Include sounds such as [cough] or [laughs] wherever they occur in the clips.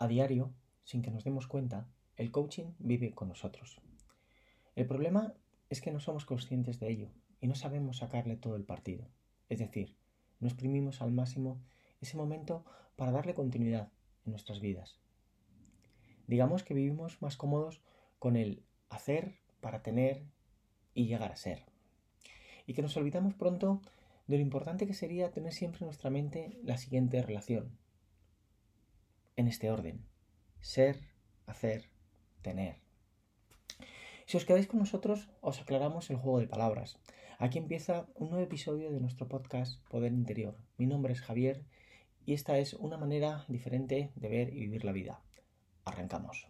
A diario, sin que nos demos cuenta, el coaching vive con nosotros. El problema es que no somos conscientes de ello y no sabemos sacarle todo el partido. Es decir, no exprimimos al máximo ese momento para darle continuidad en nuestras vidas. Digamos que vivimos más cómodos con el hacer para tener y llegar a ser. Y que nos olvidamos pronto de lo importante que sería tener siempre en nuestra mente la siguiente relación. En este orden. Ser, hacer, tener. Si os quedáis con nosotros, os aclaramos el juego de palabras. Aquí empieza un nuevo episodio de nuestro podcast Poder Interior. Mi nombre es Javier y esta es una manera diferente de ver y vivir la vida. Arrancamos.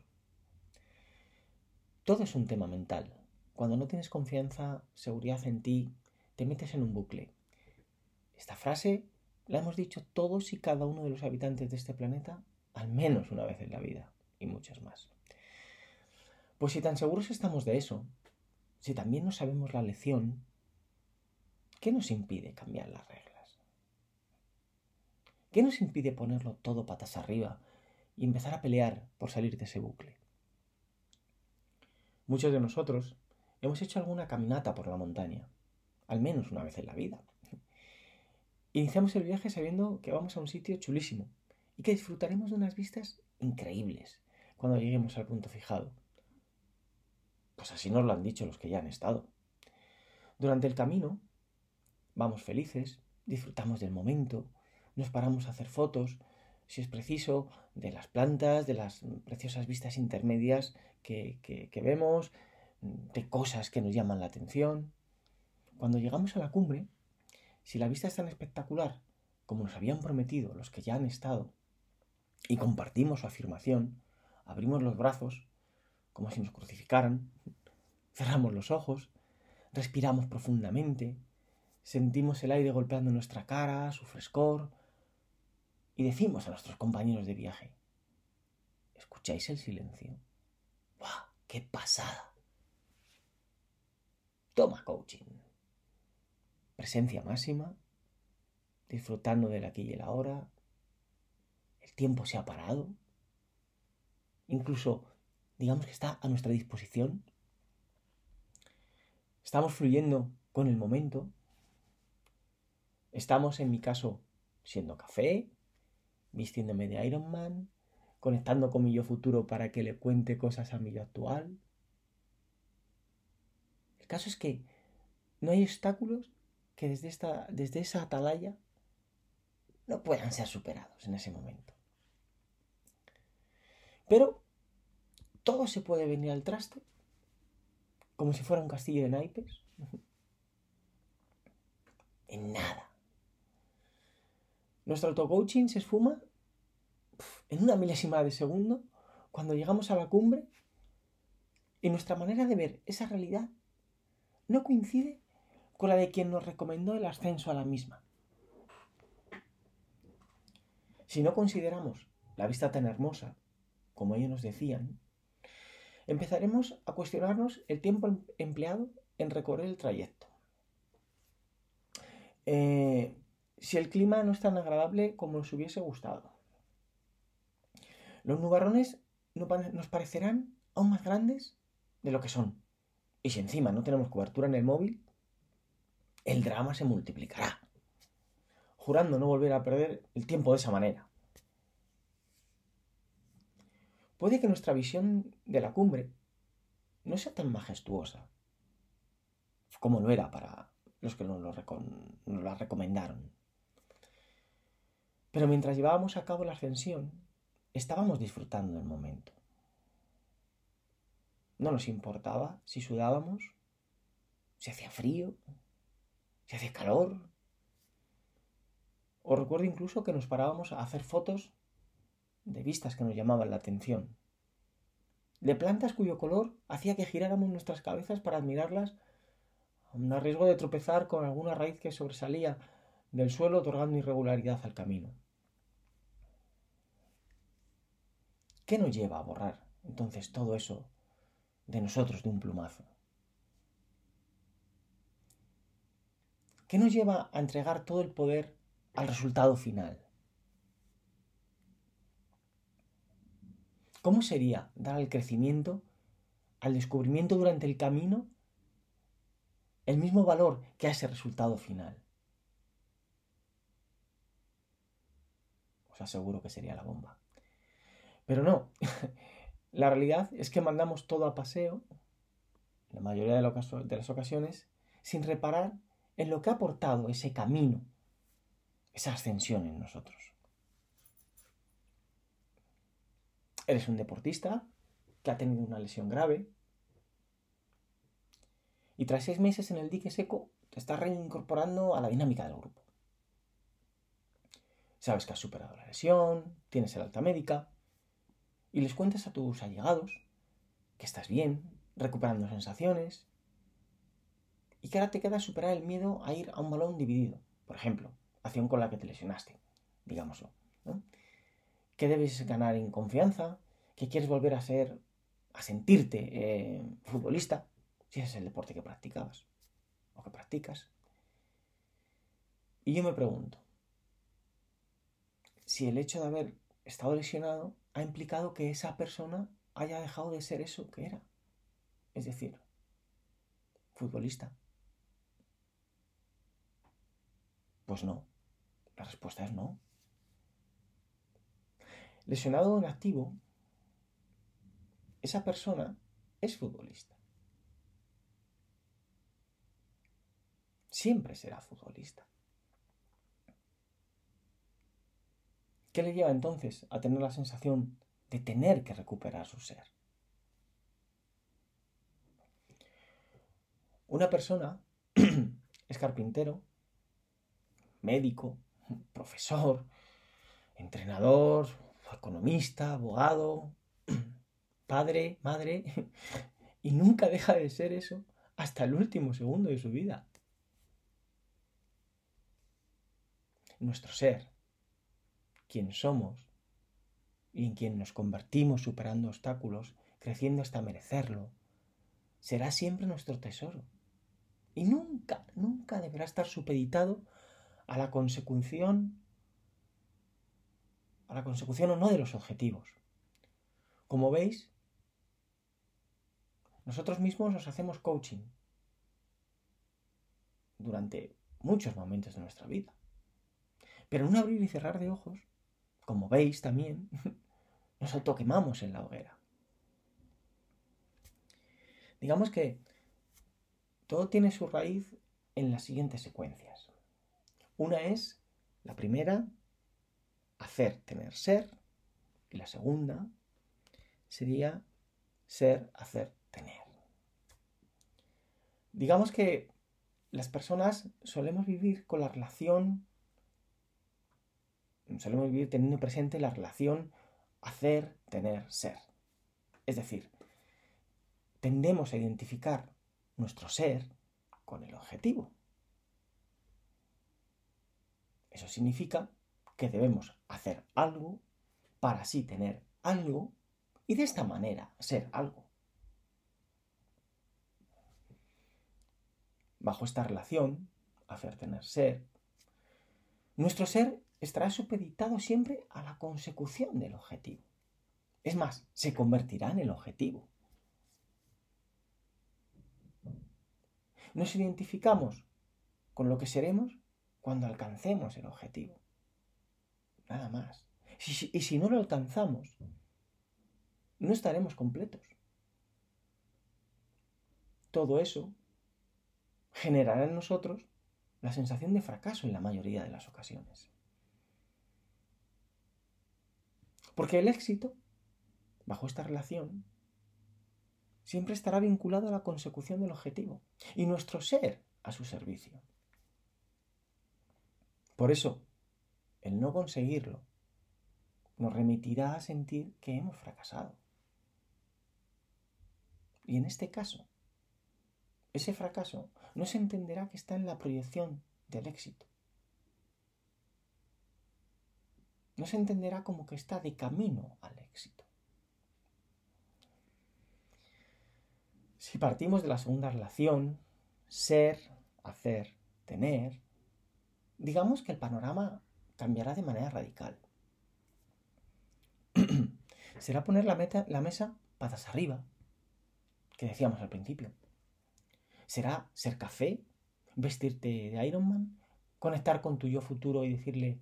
Todo es un tema mental. Cuando no tienes confianza, seguridad en ti, te metes en un bucle. Esta frase la hemos dicho todos y cada uno de los habitantes de este planeta al menos una vez en la vida y muchas más. Pues si tan seguros estamos de eso, si también no sabemos la lección, ¿qué nos impide cambiar las reglas? ¿Qué nos impide ponerlo todo patas arriba y empezar a pelear por salir de ese bucle? Muchos de nosotros hemos hecho alguna caminata por la montaña, al menos una vez en la vida. Iniciamos el viaje sabiendo que vamos a un sitio chulísimo y que disfrutaremos de unas vistas increíbles cuando lleguemos al punto fijado. Pues así nos lo han dicho los que ya han estado. Durante el camino vamos felices, disfrutamos del momento, nos paramos a hacer fotos, si es preciso, de las plantas, de las preciosas vistas intermedias que, que, vemos, de cosas que nos llaman la atención. Cuando llegamos a la cumbre, si la vista es tan espectacular como nos habían prometido los que ya han estado, y compartimos su afirmación, abrimos los brazos como si nos crucificaran, cerramos los ojos, respiramos profundamente, sentimos el aire golpeando nuestra cara, su frescor, y decimos a nuestros compañeros de viaje, ¿escucháis el silencio? ¡Buah! ¡Qué pasada! Toma coaching. Presencia máxima, disfrutando del aquí y el ahora. Tiempo se ha parado. Incluso, digamos que está a nuestra disposición. Estamos fluyendo con el momento. Estamos, en mi caso, siendo café, vistiéndome de Iron Man, conectando con mi yo futuro para que le cuente cosas a mi yo actual. El caso es que no hay obstáculos que desde, esta, desde esa atalaya no puedan ser superados en ese momento. Pero todo se puede venir al traste, como si fuera un castillo de naipes, [laughs] en nada. Nuestro auto-coaching se esfuma en una milésima de segundo cuando llegamos a la cumbre y nuestra manera de ver esa realidad no coincide con la de quien nos recomendó el ascenso a la misma. Si no consideramos la vista tan hermosa como ellos nos decían, empezaremos a cuestionarnos el tiempo em-, empleado en recorrer el trayecto. Eh, si el clima no es tan agradable como nos hubiese gustado. Los nubarrones nos parecerán aún más grandes de lo que son. Y si encima no tenemos cobertura en el móvil, el drama se multiplicará, jurando no volver a perder el tiempo de esa manera. Puede que nuestra visión de la cumbre no sea tan majestuosa como lo era para los que nos, nos la recomendaron. Pero mientras llevábamos a cabo la ascensión, estábamos disfrutando del momento. No nos importaba si sudábamos, si hacía frío, si hacía calor. Os recuerdo incluso que nos parábamos a hacer fotos de vistas que nos llamaban la atención, de plantas cuyo color hacía que giráramos nuestras cabezas para admirarlas, a riesgo de tropezar con alguna raíz que sobresalía del suelo otorgando irregularidad al camino. ¿Qué nos lleva a borrar entonces todo eso de nosotros de un plumazo? ¿Qué nos lleva a entregar todo el poder al resultado final? ¿Cómo sería dar al crecimiento, al descubrimiento durante el camino, el mismo valor que a ese resultado final? Os aseguro que sería la bomba. Pero no, [laughs] la realidad es que mandamos todo a paseo, la mayoría de las ocasiones, sin reparar en lo que ha aportado ese camino, esa ascensión en nosotros. Eres un deportista que ha tenido una lesión grave y tras seis meses en el dique seco te estás reincorporando a la dinámica del grupo. Sabes que has superado la lesión, tienes el alta médica y les cuentas a tus allegados que estás bien, recuperando sensaciones y que ahora te queda superar el miedo a ir a un balón dividido, por ejemplo, acción con la que te lesionaste, digámoslo. Que debes ganar en confianza, que quieres volver a ser, a sentirte eh, futbolista, si ese es el deporte que practicabas o que practicas. Y yo me pregunto, si el hecho de haber estado lesionado ha implicado que esa persona haya dejado de ser eso que era, es decir, futbolista. Pues no, la respuesta es no. Lesionado en activo, esa persona es futbolista. Siempre será futbolista. ¿Qué le lleva entonces a tener la sensación de tener que recuperar su ser? Una persona [clears throat] es carpintero, médico, profesor, entrenador, economista, abogado, [clears throat] padre, madre, [laughs] y nunca deja de ser eso hasta el último segundo de su vida. Nuestro ser, quien somos y en quien nos convertimos superando obstáculos, creciendo hasta merecerlo, será siempre nuestro tesoro. Y nunca, nunca deberá estar supeditado a la consecución a la consecución o no de los objetivos. Como veis, nosotros mismos nos hacemos coaching durante muchos momentos de nuestra vida. Pero en un abrir y cerrar de ojos, como veis también, [laughs] nos autoquemamos en la hoguera. Digamos que todo tiene su raíz en las siguientes secuencias. Una es, la primera, hacer, tener, ser. Y la segunda sería ser, hacer, tener. Digamos que las personas solemos vivir con la relación, solemos vivir teniendo presente la relación hacer, tener, ser. Es decir, tendemos a identificar nuestro ser con el objetivo. Eso significa que debemos hacer algo para así tener algo y de esta manera ser algo. Bajo esta relación, hacer tener ser, nuestro ser estará supeditado siempre a la consecución del objetivo. Es más, se convertirá en el objetivo. Nos identificamos con lo que seremos cuando alcancemos el objetivo. Nada más. y si no lo alcanzamos, no estaremos completos. Todo eso generará en nosotros la sensación de fracaso en la mayoría de las ocasiones. Porque el éxito, bajo esta relación, siempre estará vinculado a la consecución del objetivo y nuestro ser a su servicio. Por eso, el no conseguirlo nos remitirá a sentir que hemos fracasado. Y en este caso, ese fracaso no se entenderá que está en la proyección del éxito. No se entenderá como que está de camino al éxito. Si partimos de la segunda relación, ser, hacer, tener, digamos que el panorama cambiará de manera radical. [clears throat] será poner la, mesa patas arriba, que decíamos al principio. Será ser café, vestirte de Iron Man, conectar con tu yo futuro y decirle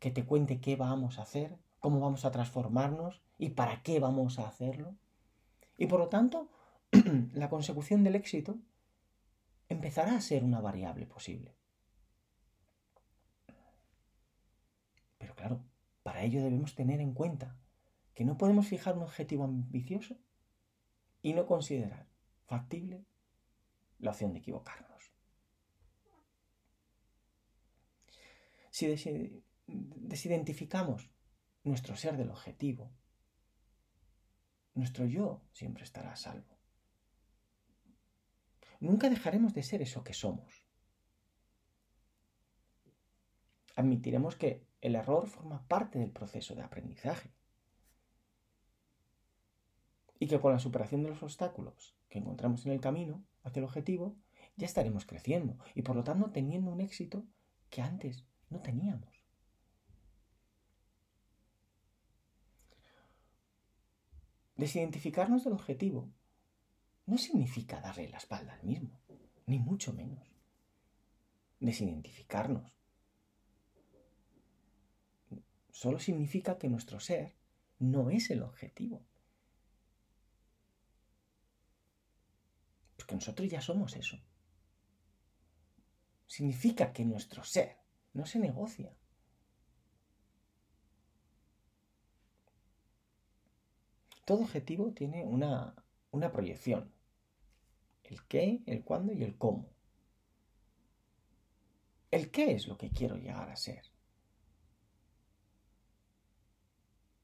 que te cuente qué vamos a hacer, cómo vamos a transformarnos y para qué vamos a hacerlo. Y por lo tanto, [clears throat] la consecución del éxito empezará a ser una variable posible. Pero claro, para ello debemos tener en cuenta que no podemos fijar un objetivo ambicioso y no considerar factible la opción de equivocarnos. Si desidentificamos nuestro ser del objetivo, nuestro yo siempre estará a salvo. Nunca dejaremos de ser eso que somos. Admitiremos que el error forma parte del proceso de aprendizaje y que con la superación de los obstáculos que encontramos en el camino hacia el objetivo, ya estaremos creciendo y por lo tanto teniendo un éxito que antes no teníamos. Desidentificarnos del objetivo no significa darle la espalda al mismo, ni mucho menos. Desidentificarnos solo significa que nuestro ser no es el objetivo. Porque nosotros ya somos eso. Significa que nuestro ser no se negocia. Todo objetivo tiene una, una proyección. El qué, el cuándo y el cómo. El qué es lo que quiero llegar a ser.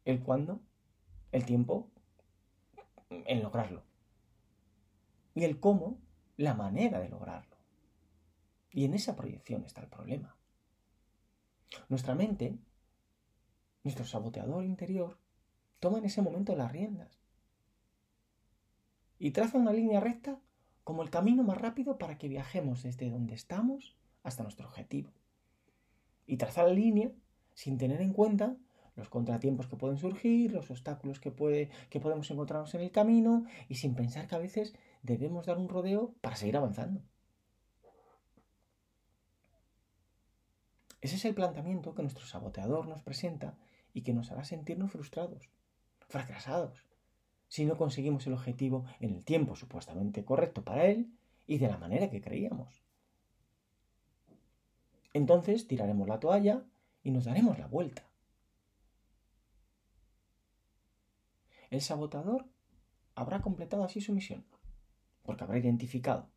El cuándo, el tiempo, en lograrlo. Y el cómo, la manera de lograrlo. Y en esa proyección está el problema. Nuestra mente, nuestro saboteador interior, toma en ese momento las riendas y traza una línea recta como el camino más rápido para que viajemos desde donde estamos hasta nuestro objetivo. Y traza la línea sin tener en cuenta los contratiempos que pueden surgir, los obstáculos que, puede, que podemos encontrarnos en el camino y sin pensar que a veces debemos dar un rodeo para seguir avanzando. Ese es el planteamiento que nuestro saboteador nos presenta y que nos hará sentirnos frustrados, fracasados, si no conseguimos el objetivo en el tiempo supuestamente correcto para él y de la manera que creíamos. Entonces tiraremos la toalla y nos daremos la vuelta. El sabotador habrá completado así su misión, porque habrá identificado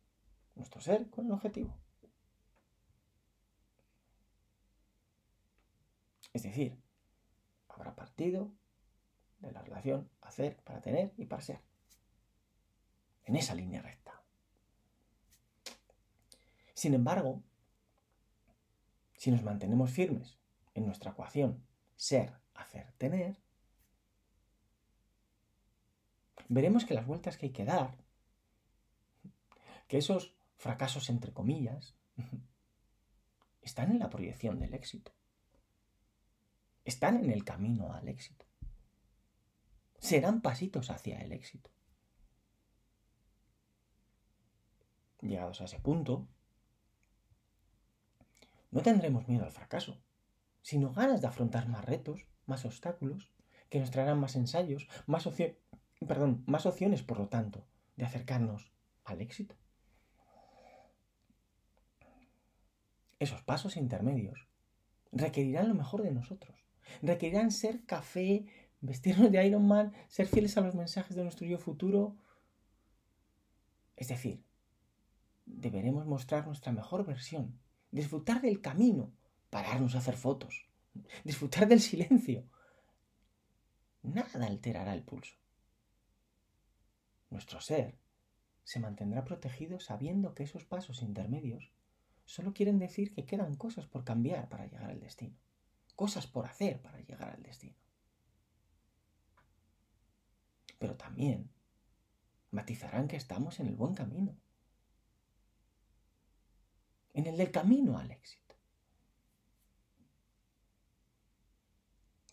nuestro ser con el objetivo. Es decir, habrá partido de la relación hacer para tener y para ser. En esa línea recta. Sin embargo, si nos mantenemos firmes en nuestra ecuación ser, hacer, tener, veremos que las vueltas que hay que dar, que esos fracasos entre comillas, [laughs] están en la proyección del éxito. Están en el camino al éxito serán pasitos hacia el éxito. Llegados a ese punto, no tendremos miedo al fracaso, sino ganas de afrontar más retos, más obstáculos, que nos traerán más ensayos, más, perdón, más opciones, por lo tanto, de acercarnos al éxito. Esos pasos intermedios requerirán lo mejor de nosotros, requerirán ser café vestirnos de Iron Man, ser fieles a los mensajes de nuestro yo futuro. Es decir, deberemos mostrar nuestra mejor versión, disfrutar del camino, pararnos a hacer fotos, disfrutar del silencio. Nada alterará el pulso. Nuestro ser se mantendrá protegido sabiendo que esos pasos intermedios solo quieren decir que quedan cosas por cambiar para llegar al destino, cosas por hacer para llegar al destino. Pero también matizarán que estamos en el buen camino, en el del camino al éxito.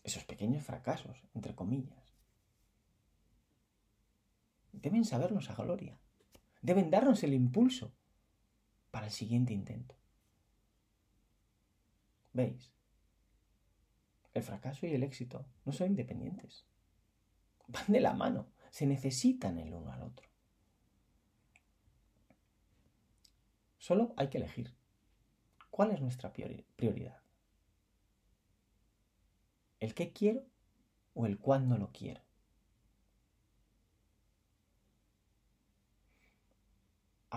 Esos pequeños fracasos, entre comillas, deben sabernos a gloria, deben darnos el impulso para el siguiente intento. ¿Veis? El fracaso y el éxito no son independientes. Van de la mano, se necesitan el uno al otro. Solo hay que elegir. ¿Cuál es nuestra prioridad? ¿El qué quiero o el cuándo lo quiero?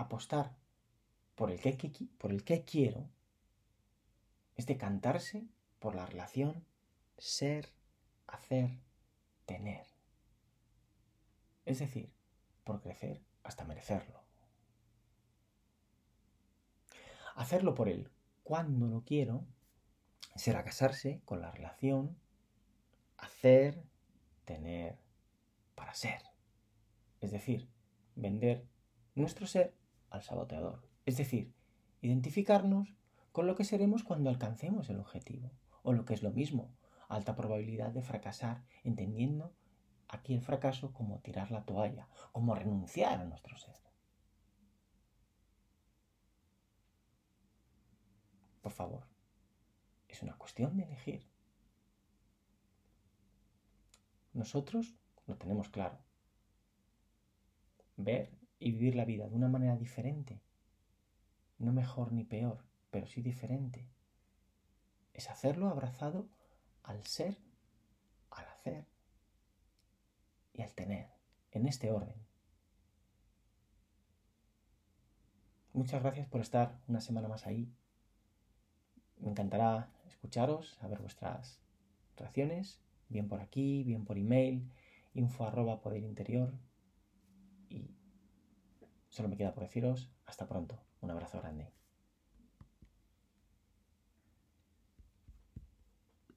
Apostar por el qué quiero es decantarse por la relación ser, hacer, tener. Es decir, por crecer hasta merecerlo. Hacerlo por él cuando lo quiero será casarse con la relación hacer, tener, para ser. Es decir, vender nuestro ser al saboteador. Es decir, identificarnos con lo que seremos cuando alcancemos el objetivo. O lo que es lo mismo, alta probabilidad de fracasar, entendiendo aquí el fracaso como tirar la toalla, como renunciar a nuestro ser. Por favor, es una cuestión de elegir. Nosotros lo tenemos claro. Ver y vivir la vida de una manera diferente, no mejor ni peor, pero sí diferente, es hacerlo abrazado al ser, al hacer y al tener, en este orden. Muchas gracias por estar una semana más ahí. Me encantará escucharos, saber vuestras reacciones, bien por aquí, bien por email, info arroba poder interior. Solo me queda por deciros hasta pronto. Un abrazo grande.